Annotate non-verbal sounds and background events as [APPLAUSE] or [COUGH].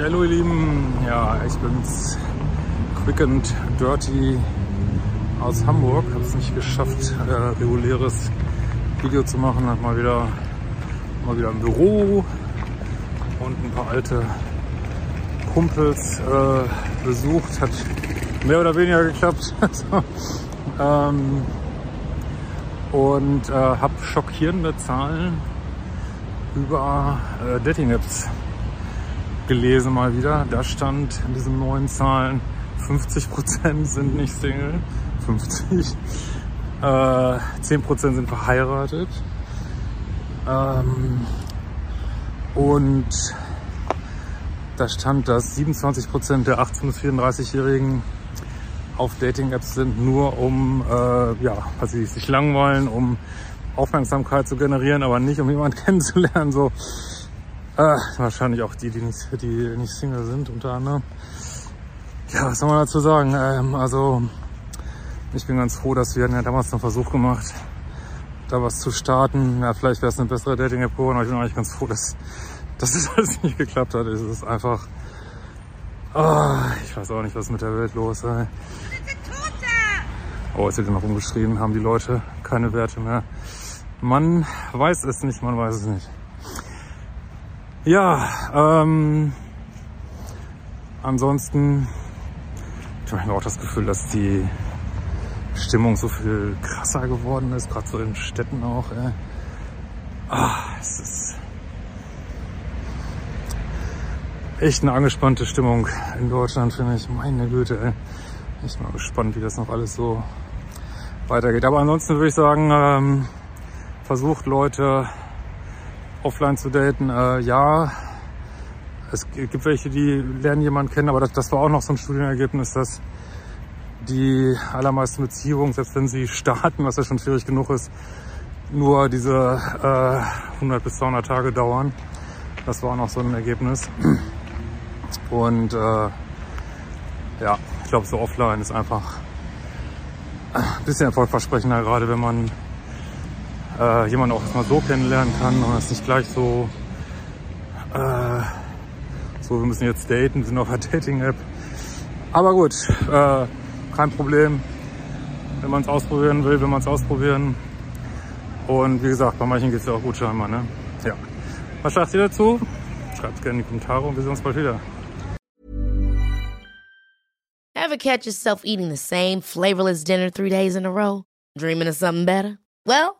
Ja, hallo ihr Lieben, ja, ich bin's, Quick and Dirty aus Hamburg. Habe es nicht geschafft, äh, reguläres Video zu machen. Hab mal wieder, mal wieder im Büro und ein paar alte Kumpels äh, besucht. Hat mehr oder weniger geklappt. [LAUGHS] so, ähm, und äh, habe schockierende Zahlen über äh, Dating-Apps gelesen mal wieder. Da stand in diesen neuen Zahlen, 50% sind nicht Single, 50. Äh, 10% sind verheiratet. Ähm, und da stand, dass 27% der 18- bis 34-Jährigen auf Dating-Apps sind, nur um, äh, ja, weil sie sich langweilen, um Aufmerksamkeit zu generieren, aber nicht um jemanden [LAUGHS] kennenzulernen. So, äh, wahrscheinlich auch die, die nicht, die nicht Single sind, unter anderem. Ja, was soll man dazu sagen? Ähm, also, ich bin ganz froh, dass wir ja damals einen Versuch gemacht, da was zu starten. Ja, vielleicht wäre es eine bessere Dating-App geworden, aber ich bin eigentlich ganz froh, dass, dass [LAUGHS] das alles nicht geklappt hat. Es ist einfach, oh, ich weiß auch nicht, was mit der Welt los ist. Oh, es wird noch umgeschrieben, haben die Leute keine Werte mehr. Man weiß es nicht, man weiß es nicht. Ja, ähm, ansonsten, ich habe auch das Gefühl, dass die Stimmung so viel krasser geworden ist, gerade so in Städten auch. Ey. Ah, es ist echt eine angespannte Stimmung in Deutschland, finde ich. Meine Güte, ey. Ich bin mal gespannt, wie das noch alles so weitergeht. Aber ansonsten würde ich sagen, ähm, versucht Leute offline zu daten, äh, ja. Es gibt welche, die lernen jemanden kennen, aber das, das war auch noch so ein Studienergebnis, dass die allermeisten Beziehungen, selbst wenn sie starten, was ja schon schwierig genug ist, nur diese äh, 100 bis 200 Tage dauern. Das war auch noch so ein Ergebnis. Und äh, ja, ich glaube, so offline ist einfach ein bisschen erfolgversprechender, gerade wenn man äh, jemanden auch mal so kennenlernen kann und es nicht gleich so, äh, so, wir müssen jetzt daten, sind auf einer [LAUGHS] Dating-App. Aber gut, äh, kein Problem. Wenn man es ausprobieren will, will man es ausprobieren. Und wie gesagt, bei manchen geht es ja auch gut scheinbar. Ne? Ja. Was sagt ihr dazu? Schreibt gerne in die Kommentare und wir sehen uns bald wieder. Ever catch yourself eating the same flavorless dinner three days in a row? Dreaming of something better? Well,